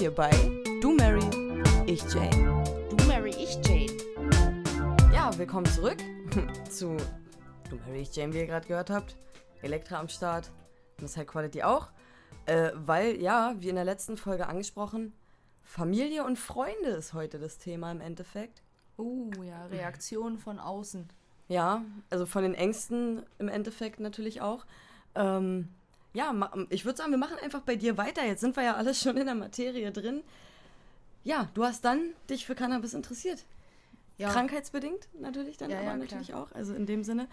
hier bei Du Mary, ich Jane. Du Mary, ich Jane. Ja, willkommen zurück zu Du Mary, ich Jane, wie ihr gerade gehört habt. Elektra am Start, Miss High Quality auch. Äh, weil, ja, wie in der letzten Folge angesprochen, Familie und Freunde ist heute das Thema im Endeffekt. Oh ja, Reaktion von außen. Ja, also von den Ängsten im Endeffekt natürlich auch. Ähm, ja, ich würde sagen, wir machen einfach bei dir weiter. Jetzt sind wir ja alles schon in der Materie drin. Ja, du hast dann dich für Cannabis interessiert. Ja. Krankheitsbedingt natürlich dann, ja, aber ja, natürlich auch. Also in dem Sinne.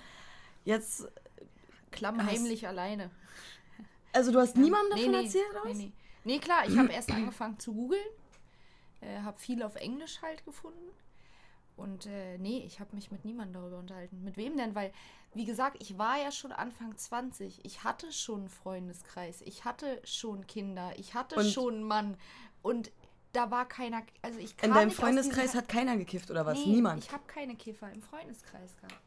Jetzt. Klammheimlich hast, alleine. Also du hast ja. niemandem davon nee, nee, erzählt, nee, nee. nee, klar, ich habe erst angefangen zu googeln. Äh, habe viel auf Englisch halt gefunden. Und äh, nee, ich habe mich mit niemandem darüber unterhalten. Mit wem denn? Weil, wie gesagt, ich war ja schon Anfang 20. Ich hatte schon einen Freundeskreis. Ich hatte schon Kinder. Ich hatte und schon einen Mann. Und da war keiner. Also ich In deinem Freundeskreis hat keiner gekifft oder was? Nee, Niemand. Ich habe keine Kiffer im Freundeskreis gehabt.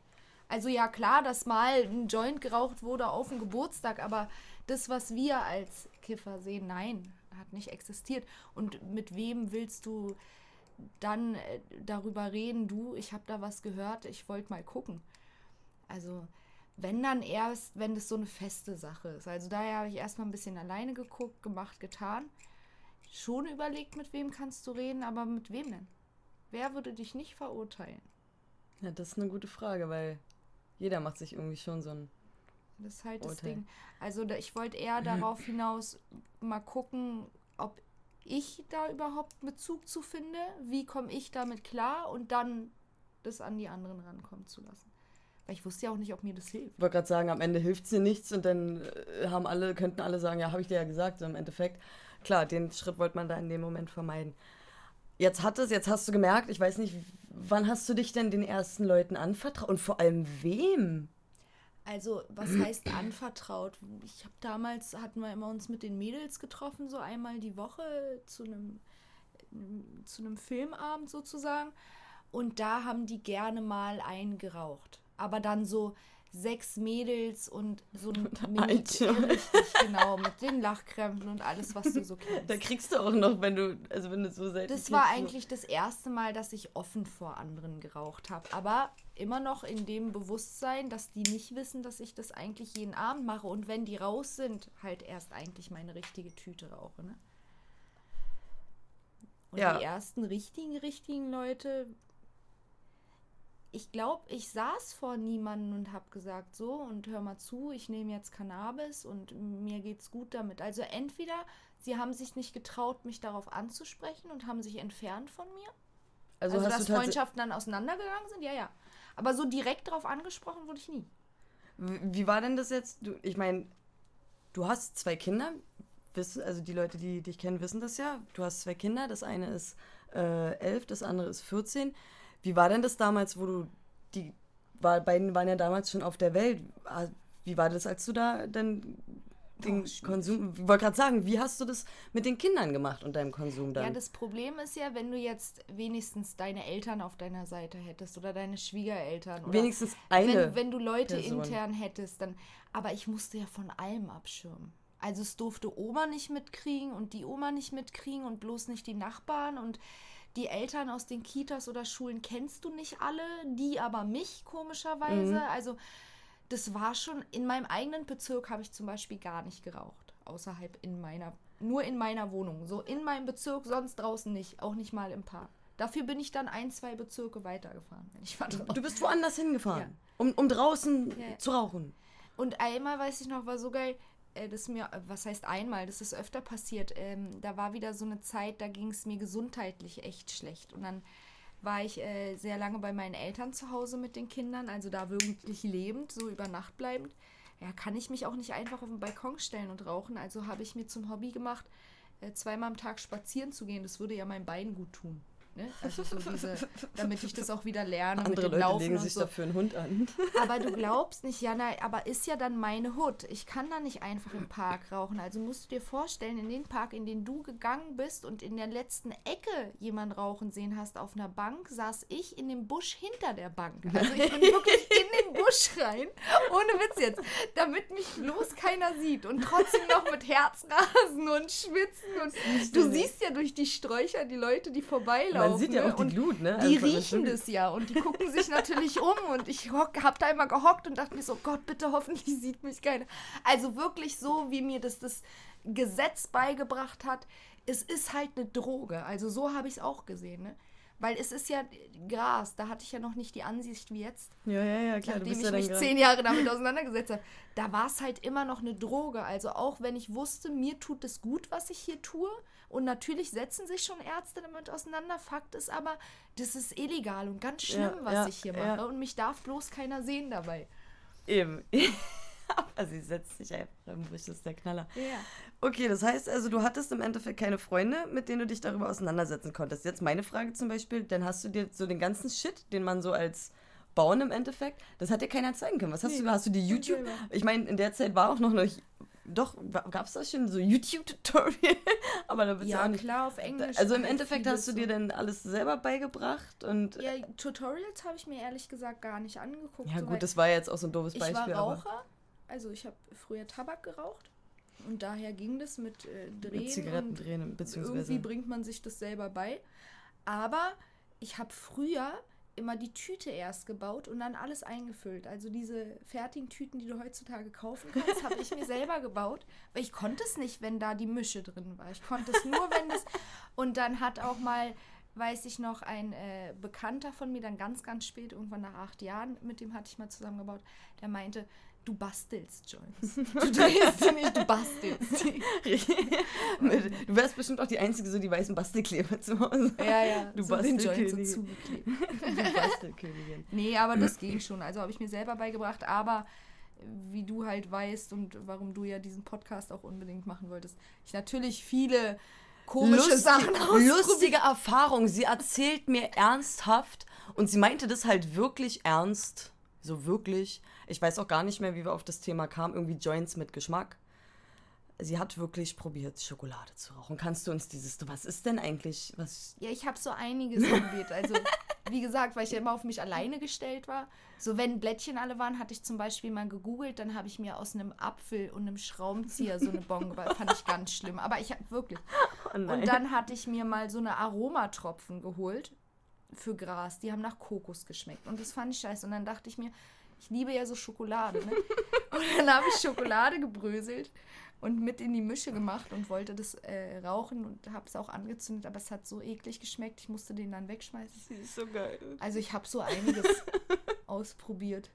Also ja, klar, dass mal ein Joint geraucht wurde auf dem Geburtstag, aber das, was wir als Kiffer sehen, nein, hat nicht existiert. Und mit wem willst du dann äh, darüber reden, du, ich habe da was gehört, ich wollte mal gucken. Also, wenn dann erst, wenn das so eine feste Sache ist. Also daher habe ich erstmal ein bisschen alleine geguckt, gemacht, getan. Schon überlegt, mit wem kannst du reden, aber mit wem denn? Wer würde dich nicht verurteilen? Ja, das ist eine gute Frage, weil jeder macht sich irgendwie schon so ein. Das ist halt Urteil. das Ding. Also ich wollte eher darauf hinaus mal gucken, ob ich da überhaupt Bezug zu finde, wie komme ich damit klar und dann das an die anderen rankommen zu lassen. Weil ich wusste ja auch nicht, ob mir das hilft. Ich wollte gerade sagen, am Ende hilft es dir nichts und dann äh, haben alle, könnten alle sagen, ja, habe ich dir ja gesagt, so im Endeffekt. Klar, den Schritt wollte man da in dem Moment vermeiden. Jetzt hat es, jetzt hast du gemerkt, ich weiß nicht, wann hast du dich denn den ersten Leuten anvertraut und vor allem wem? Also, was heißt anvertraut? Ich habe damals, hatten wir immer uns mit den Mädels getroffen, so einmal die Woche zu einem, zu einem Filmabend sozusagen. Und da haben die gerne mal eingeraucht. Aber dann so, sechs Mädels und so ein Mini richtig, genau, mit den Lachkrämpfen und alles, was du so kennst. Da kriegst du auch noch, wenn du, also wenn du so selten Das war eigentlich das erste Mal, dass ich offen vor anderen geraucht habe. Aber immer noch in dem Bewusstsein, dass die nicht wissen, dass ich das eigentlich jeden Abend mache und wenn die raus sind, halt erst eigentlich meine richtige Tüte rauche, ne? Und ja. die ersten richtigen, richtigen Leute ich glaube, ich saß vor niemandem und habe gesagt, so und hör mal zu, ich nehme jetzt Cannabis und mir geht's gut damit. Also entweder sie haben sich nicht getraut, mich darauf anzusprechen und haben sich entfernt von mir. Also, also dass Freundschaften dann auseinandergegangen sind, ja, ja. Aber so direkt darauf angesprochen wurde ich nie. Wie war denn das jetzt? Du, ich meine, du hast zwei Kinder. Also die Leute, die dich kennen, wissen das ja. Du hast zwei Kinder. Das eine ist äh, elf, das andere ist 14. Wie war denn das damals, wo du die war, beiden waren ja damals schon auf der Welt. Ah, wie war das, als du da dann den oh, Konsum. Ich wollte gerade sagen, wie hast du das mit den Kindern gemacht und deinem Konsum dann? Ja, das Problem ist ja, wenn du jetzt wenigstens deine Eltern auf deiner Seite hättest oder deine Schwiegereltern. Oder wenigstens eine. Wenn, wenn du Leute Person. intern hättest, dann. Aber ich musste ja von allem abschirmen. Also es durfte Oma nicht mitkriegen und die Oma nicht mitkriegen und bloß nicht die Nachbarn und die Eltern aus den Kitas oder Schulen kennst du nicht alle, die aber mich komischerweise. Mhm. Also das war schon, in meinem eigenen Bezirk habe ich zum Beispiel gar nicht geraucht. Außerhalb in meiner, nur in meiner Wohnung. So in meinem Bezirk, sonst draußen nicht. Auch nicht mal im Park. Dafür bin ich dann ein, zwei Bezirke weitergefahren, wenn ich war Du bist woanders hingefahren, ja. um, um draußen ja. zu rauchen. Und einmal, weiß ich noch, war so geil, das mir, äh, was heißt einmal, das ist öfter passiert. Ähm, da war wieder so eine Zeit, da ging es mir gesundheitlich echt schlecht. Und dann war ich äh, sehr lange bei meinen Eltern zu Hause mit den Kindern, also da wirklich lebend, so über Nacht bleibend. Ja, kann ich mich auch nicht einfach auf den Balkon stellen und rauchen. Also habe ich mir zum Hobby gemacht, äh, zweimal am Tag spazieren zu gehen. Das würde ja mein Bein gut tun. Ne? Also so diese, damit ich das auch wieder lerne. Andere Leute Laufen legen sich so. dafür einen Hund an. Aber du glaubst nicht, Jana, aber ist ja dann meine Hut. Ich kann da nicht einfach im Park rauchen. Also musst du dir vorstellen, in den Park, in den du gegangen bist und in der letzten Ecke jemand rauchen sehen hast auf einer Bank, saß ich in dem Busch hinter der Bank. Also ich bin wirklich in den Busch rein, ohne Witz jetzt, damit mich bloß keiner sieht und trotzdem noch mit Herzrasen und Schwitzen und du siehst ja durch die Sträucher die Leute, die vorbeilaufen. Man sieht ja ne? auch die und Glut, ne? die Also riechen das ja und die gucken sich natürlich um und ich hock, hab da immer gehockt und dachte mir so, Gott, bitte hoffentlich sieht mich keiner. Also wirklich so, wie mir das das Gesetz beigebracht hat, es ist halt eine Droge. Also so habe ich es auch gesehen, ne? Weil es ist ja Gras, da hatte ich ja noch nicht die Ansicht wie jetzt, Ja, ja, ja, klar. Nachdem ich ja mich grad- zehn Jahre damit auseinandergesetzt habe. Da war es halt immer noch eine Droge. Also auch wenn ich wusste, mir tut es gut, was ich hier tue. Und natürlich setzen sich schon Ärzte damit auseinander. Fakt ist aber, das ist illegal und ganz schlimm, Ja, was ja, ich hier ja. mache. Und mich darf bloß keiner sehen dabei. Eben. Aber sie setzt sich einfach im Busch, das ist der Knaller. Ja. Okay, das heißt also, du hattest im Endeffekt keine Freunde, mit denen du dich darüber auseinandersetzen konntest. Jetzt meine Frage zum Beispiel, dann hast du dir so den ganzen Shit, den man so als Bauen im Endeffekt, das hat dir keiner zeigen können. Was hast Nee, du, hast du die YouTube? Ich meine, in der Zeit war auch noch nicht, doch, gab es da schon so YouTube-Tutorial? Aber da wird's ja Ja, nicht. klar, auf Englisch. Also im Endeffekt hast du dir dann alles selber beigebracht und Ja, Tutorials habe ich mir ehrlich gesagt gar nicht angeguckt. ja so gut, das war jetzt auch so ein doofes Ich Beispiel. war aber Raucher, also ich habe früher Tabak geraucht und daher ging das mit äh, Drehen. mit Zigaretten drehen, beziehungsweise. Irgendwie bringt man sich das selber bei. Aber ich habe früher immer die Tüte erst gebaut und dann alles eingefüllt. Also diese fertigen Tüten, die du heutzutage kaufen kannst, habe ich mir selber gebaut, weil ich konnte es nicht, wenn da die Mische drin war. Ich konnte es nur, wenn das... Und dann hat auch mal, weiß ich noch, ein äh, Bekannter von mir, dann ganz, ganz spät, irgendwann nach acht Jahren, mit dem hatte ich mal zusammengebaut, der meinte, du bastelst Joints. Du drehst sie nicht, du bastelst sie. Du wärst bestimmt auch die Einzige, so die weißen Bastelkleber zu Hause. Ja, ja, Du so so Bastelkönigin. zugeklebt. Die Bastelkönigin. Nee, aber das ging schon. Also habe ich mir selber beigebracht. Aber wie du halt weißt und warum du ja diesen Podcast auch unbedingt machen wolltest, ich natürlich viele komische Lustig- Sachen ausprobiert. Lustige Erfahrung. Sie erzählt mir ernsthaft und sie meinte das halt wirklich ernst. So wirklich. Ich weiß auch gar nicht mehr, wie wir auf das Thema kamen. Irgendwie Joints mit Geschmack. Sie hat wirklich probiert, Schokolade zu rauchen. Kannst du uns dieses, was ist denn eigentlich, was, Ja, ich habe so einiges probiert. Also, wie gesagt, weil ich ja immer auf mich alleine gestellt war. So, wenn Blättchen alle waren, hatte ich zum Beispiel mal gegoogelt, dann habe ich mir aus einem Apfel und einem Schraubenzieher so eine Bon gebaut. Fand ich ganz schlimm. Aber ich habe wirklich. oh. Und dann hatte ich mir mal so eine Aromatropfen geholt für Gras. Die haben nach Kokos geschmeckt. Und das fand ich scheiße. Und dann dachte ich mir, ich liebe ja so Schokolade. Ne? Und dann habe ich Schokolade gebröselt und mit in die Mische gemacht und wollte das äh, rauchen und habe es auch angezündet. Aber es hat so eklig geschmeckt, ich musste den dann wegschmeißen. Sie ist so geil. Also ich habe so einiges ausprobiert.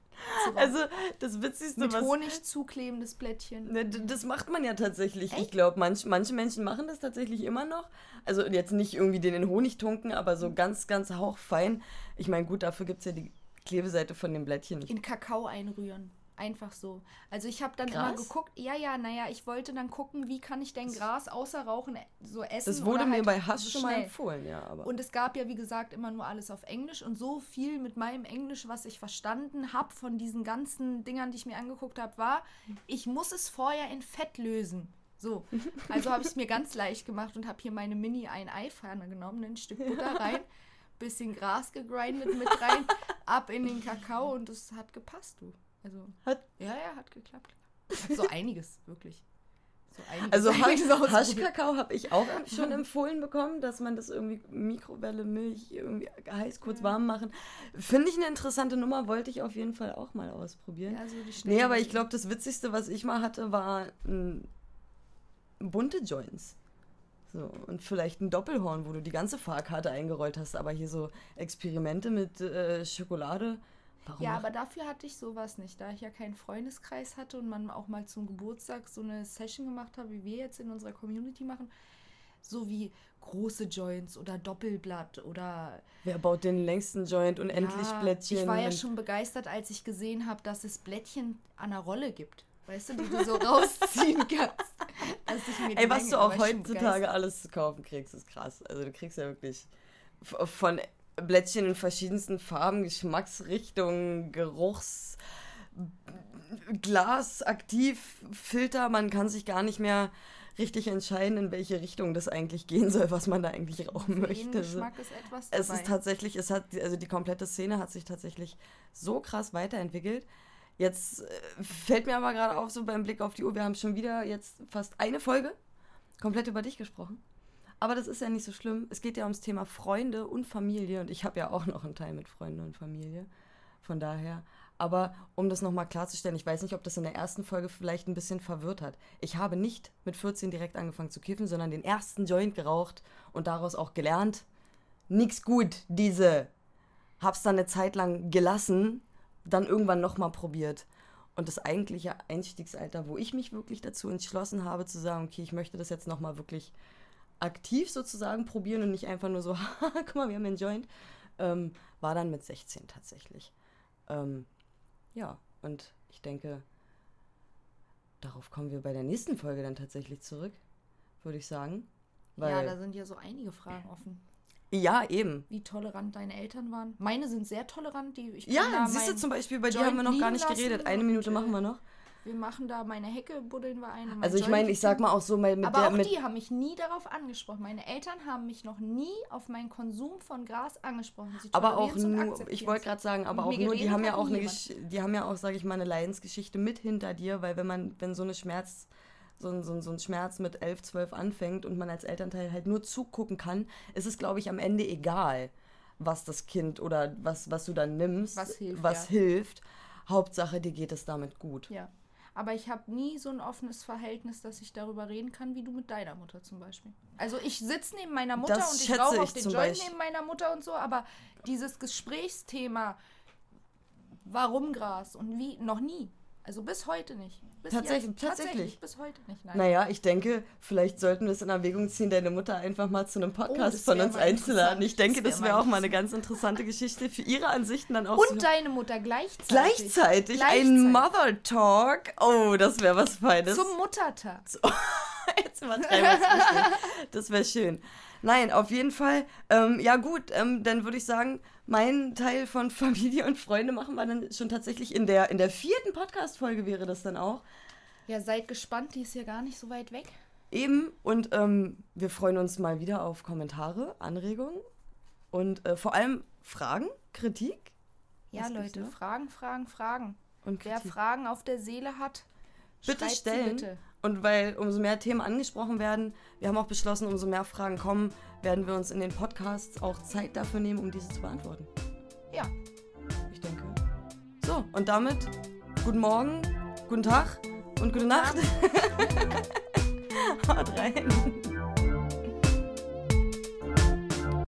Also, das Witzigste, mit was... Honig zuklebendes Blättchen. Ne, das macht man ja tatsächlich. Ich glaube, manch, manche Menschen machen das tatsächlich immer noch. Also jetzt nicht irgendwie den in Honig tunken, aber so ganz, ganz hauchfein. Ich meine, gut, dafür gibt es ja die Klebeseite von dem Blättchen nicht. in Kakao einrühren. Einfach so. Also ich habe dann immer Gras? geguckt, ja, ja, naja, ich wollte dann gucken, wie kann ich denn Gras außer Rauchen e- so essen. Das wurde mir halt bei Hass so schon mal empfohlen, ja. Aber Und es gab ja, wie gesagt, immer nur alles auf Englisch und so viel mit meinem Englisch, was ich verstanden habe von diesen ganzen Dingern, die ich mir angeguckt habe, war, ich muss es vorher in Fett lösen. So, also habe ich es mir ganz leicht gemacht und habe hier meine mini ein ei pfanne genommen, ein Stück Butter rein, bisschen Gras gegrindet mit rein, ab in den Kakao und es hat gepasst, du. Also, Hat- ja, ja, hat geklappt. So einiges, wirklich. So einiges, also einiges. Haschkakao habe ich auch schon empfohlen bekommen, dass man das irgendwie Mikrowelle, Milch irgendwie heiß kurz warm machen. Finde ich eine interessante Nummer, wollte ich auf jeden Fall auch mal ausprobieren. Ja, so die Nee, aber ich glaube, das Witzigste, was ich mal hatte, war bunte Joints. So, und vielleicht ein Doppelhorn, wo du die ganze Fahrkarte eingerollt hast, aber hier so Experimente mit äh, Schokolade. Warum Ja, aber dafür hatte ich sowas nicht. Da ich ja keinen Freundeskreis hatte und man auch mal zum Geburtstag so eine Session gemacht hat, wie wir jetzt in unserer Community machen, so wie große Joints oder Doppelblatt oder Wer baut den längsten Joint und endlich Ja, Blättchen? Ich war ja schon begeistert, als ich gesehen habe, dass es Blättchen an der Rolle gibt. Weißt du, die du so rausziehen kannst. Dass ich mir Ey, was du auch heutzutage alles zu kaufen kriegst, ist krass. Also du kriegst ja wirklich von Blättchen in verschiedensten Farben, Geschmacksrichtungen, Geruchs, Glas, aktiv, Filter, man kann sich gar nicht mehr richtig entscheiden, in welche Richtung das eigentlich gehen soll, was man da eigentlich rauchen möchte. jeden Geschmack ist etwas Es dabei. ist tatsächlich, es hat, also die komplette Szene hat sich tatsächlich so krass weiterentwickelt. Jetzt äh, fällt mir aber gerade auf, so beim Blick auf die Uhr, wir haben schon wieder jetzt fast eine Folge komplett über dich gesprochen. Aber das ist ja nicht so schlimm. Es geht ja ums Thema Freunde und Familie und ich habe ja auch noch einen Teil mit Freunden und Familie. Von daher. Aber um das nochmal klarzustellen, ich weiß nicht, ob das in der ersten Folge vielleicht ein bisschen verwirrt hat. Ich habe nicht mit 14 direkt angefangen zu kiffen, sondern den ersten Joint geraucht und daraus auch gelernt, nix gut, diese. Hab's dann eine Zeit lang gelassen, dann irgendwann nochmal probiert. Und das eigentliche Einstiegsalter, wo ich mich wirklich dazu entschlossen habe, zu sagen, okay, ich möchte das jetzt nochmal wirklich aktiv sozusagen probieren und nicht einfach nur so, haha, guck mal, wir haben einen Joint, ähm, war dann mit 16 tatsächlich. Ähm, ja, und ich denke, darauf kommen wir bei der nächsten Folge dann tatsächlich zurück, würde ich sagen. Ja, da sind ja so einige Fragen offen. Ja, eben. Wie tolerant deine Eltern waren. Meine sind sehr tolerant. Die, ich Ja, siehst du zum Beispiel, bei dir haben wir noch gar nicht geredet. Eine Minute und, machen äh, wir noch. Wir machen da meine Hecke, buddeln wir ein. Also ich meine, ich sag mal auch so mit Aber der auch mit die haben mich nie darauf angesprochen. Meine Eltern haben mich noch nie auf meinen Konsum von Gras angesprochen. Sie aber auch nur, ich wollte gerade sagen, aber auch nur, die haben ja auch eine, die haben ja auch, sage ich mal, eine Leidensgeschichte mit hinter dir, weil wenn man, wenn so eine Schmerz, so ein, so, ein, so ein Schmerz mit 11, 12 anfängt und man als Elternteil halt nur zugucken kann, ist es, glaube ich, am Ende egal, was das Kind oder was, was du dann nimmst, Was hilft, was ja. hilft. Hauptsache, dir geht es damit gut. Ja. Aber ich habe nie so ein offenes Verhältnis, dass ich darüber reden kann, wie du mit deiner Mutter zum Beispiel. Also ich sitze neben meiner Mutter Das und ich rauche ich auf den Joint Beispiel. neben meiner Mutter und so, aber dieses Gesprächsthema, warum Gras und wie, noch nie. Also bis heute nicht. Bis Tatsächlich- jetzt, tatsächlich. Bis heute nicht, nein. Naja, ich denke, vielleicht sollten wir es in Erwägung ziehen, deine Mutter einfach mal zu einem Podcast Oh, von wär uns einzuladen. Ich denke, Das wär wäre mal auch mal eine ganz interessante Geschichte für ihre Ansichten dann auch Und zu deine Mutter gleichzeitig. Gleichzeitig ein Gleichzeitig. Mother Talk. Oh, das wäre was Feines. Zum Muttertag. Jetzt übertreiben wir es. Das wäre schön. Nein, auf jeden Fall. Ähm, ja gut, ähm, dann würde ich sagen, mein Teil von Familie und Freunde machen wir dann schon tatsächlich in der, in der vierten Podcast-Folge wäre das dann auch. Ja, seid gespannt, die ist ja gar nicht so weit weg. Eben. Und ähm, wir freuen uns mal wieder auf Kommentare, Anregungen und äh, vor allem Fragen, Kritik. Ja, Leute? Fragen, Fragen, Fragen. Und Wer Kritik. Fragen auf der Seele hat, Bitte stellen. bitte. Und weil umso mehr Themen angesprochen werden, wir haben auch beschlossen, umso mehr Fragen kommen, werden wir uns in den Podcasts auch Zeit dafür nehmen, um diese zu beantworten. Ja. Ich denke. So, und damit guten Morgen, guten Tag und gute Nacht. Haut rein.